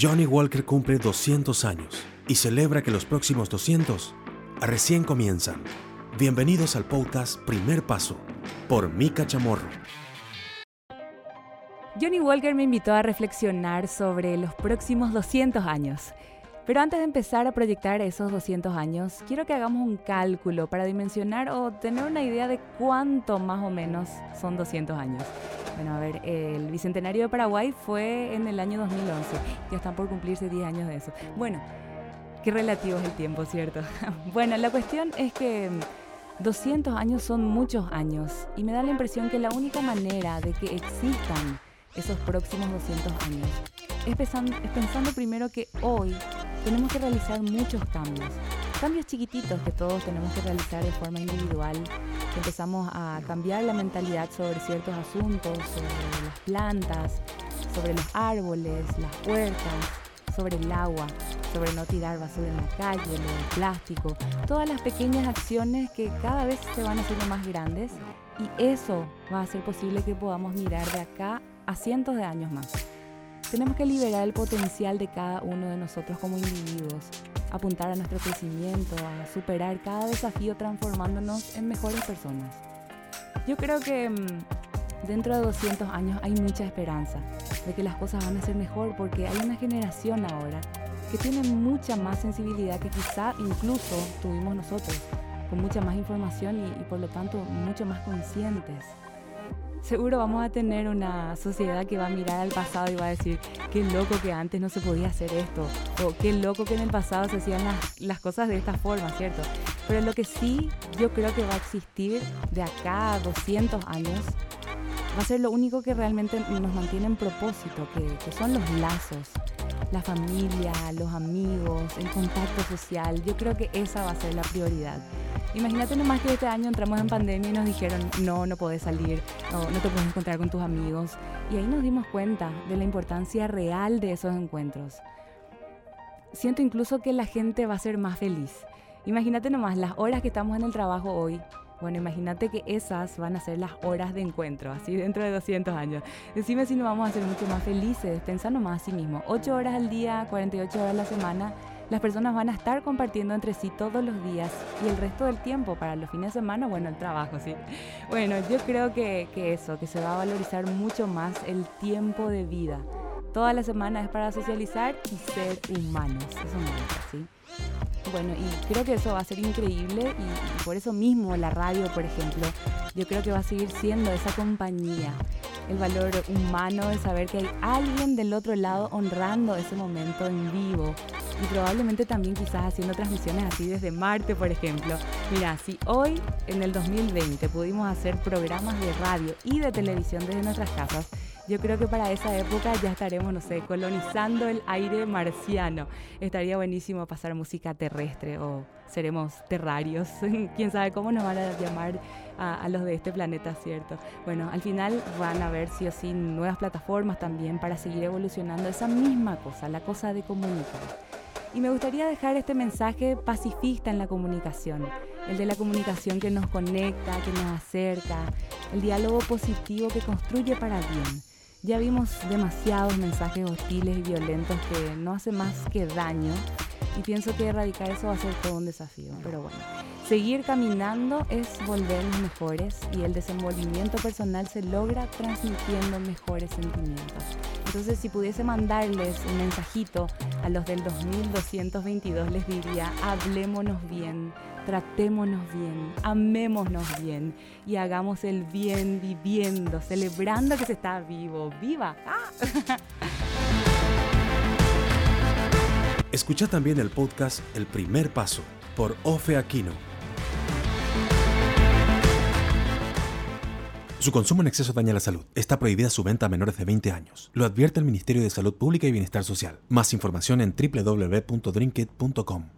Johnny Walker cumple 200 años y celebra que los próximos 200 recién comienzan. Bienvenidos al podcast Primer Paso por Mika Chamorro. Johnny Walker me invitó a reflexionar sobre los próximos 200 años. Pero antes de empezar a proyectar esos 200 años, quiero que hagamos un cálculo para dimensionar o tener una idea de cuánto más o menos son 200 años. Bueno, a ver, el Bicentenario de Paraguay fue en el año 2011. Ya están por cumplirse 10 años de eso. Bueno, qué relativo es el tiempo, ¿cierto? bueno, la cuestión es que 200 años son muchos años y me da la impresión que la única manera de que existan esos próximos 200 años es pensando, es pensando primero que hoy tenemos que realizar muchos cambios. Cambios chiquititos que todos tenemos que realizar de forma individual. Empezamos a cambiar la mentalidad sobre ciertos asuntos, sobre las plantas, sobre los árboles, las puertas, sobre el agua, sobre no tirar basura en la calle, lo del plástico. Todas las pequeñas acciones que cada vez se van haciendo más grandes y eso va a hacer posible que podamos mirar de acá a cientos de años más. Tenemos que liberar el potencial de cada uno de nosotros como individuos, apuntar a nuestro crecimiento, a superar cada desafío transformándonos en mejores personas. Yo creo que mm, dentro de 200 años hay mucha esperanza de que las cosas van a ser mejor porque hay una generación ahora que tiene mucha más sensibilidad que quizá incluso tuvimos nosotros, con mucha más información y, y por lo tanto mucho más conscientes seguro vamos a tener una sociedad que va a mirar al pasado y va a decir, qué loco que antes no se podía hacer esto, o qué loco que en el pasado se hacían las, cosas de esta forma, ¿cierto? Pero lo que sí yo creo que va a existir de acá a 200 años va a ser lo único que realmente nos mantiene en propósito, que son los lazos, la familia, los amigos, el contacto social. Yo creo que esa va a ser la prioridad. Imagínate nomás que este año entramos en pandemia y nos dijeron, no, no podés salir, no, no te puedes encontrar con tus amigos. Y ahí nos dimos cuenta de la importancia real de esos encuentros. Siento incluso que la gente va a ser más feliz. Imagínate nomás las horas que estamos en el trabajo hoy. Bueno, imagínate que esas van a ser las horas de encuentro, así dentro de 200 años. Decime si nos vamos a ser mucho más felices, pensando más a sí mismo. 8 horas al día, 48 horas a la semana las personas van a estar compartiendo entre sí todos los días y el resto del tiempo para los fines de semana, bueno, el trabajo, sí. Bueno, yo creo que, que eso, que se va a valorizar mucho más el tiempo de vida. Toda la semana es para socializar y ser humanos. Me gusta, ¿sí? Bueno, y creo que eso va a ser increíble y, por eso mismo la radio, por ejemplo, yo creo que va a seguir siendo esa compañía. El valor humano de saber que hay alguien del otro lado honrando ese momento en vivo, y probablemente también quizás haciendo transmisiones así desde Marte, por ejemplo. Mira, si hoy en el 2020 pudimos hacer programas de radio y de televisión desde nuestras casas, yo creo que para esa época ya estaremos, no sé, colonizando el aire marciano. Estaría buenísimo pasar música terrestre o seremos terrarios. Quién sabe cómo nos van a llamar a, a, los de este planeta, ¿cierto? Bueno, al final van a haber sí o sí nuevas plataformas también para seguir evolucionando esa misma cosa, la cosa de comunicar. Y me gustaría dejar este mensaje pacifista en la comunicación, el de la comunicación que nos conecta, que nos acerca, el diálogo positivo que construye para bien. Ya vimos demasiados mensajes hostiles y violentos que no hacen más que daño y pienso que erradicar eso va a ser todo un desafío. Pero bueno, seguir caminando es volvernos mejores y el desenvolvimiento personal se logra transmitiendo mejores sentimientos. Entonces, si pudiese mandarles un mensajito a los del 2222, les diría, hablémonos bien, tratémonos bien, amémonos bien y hagamos el bien viviendo, celebrando que se está vivo. ¡Viva! ¡Ah! Escucha también el podcast El Primer Paso por Ofe Aquino Su consumo en exceso daña la salud. Está prohibida su venta a menores de 20 años. Lo advierte el Ministerio de Salud Pública y Bienestar Social. Más información en www.drinkit.com.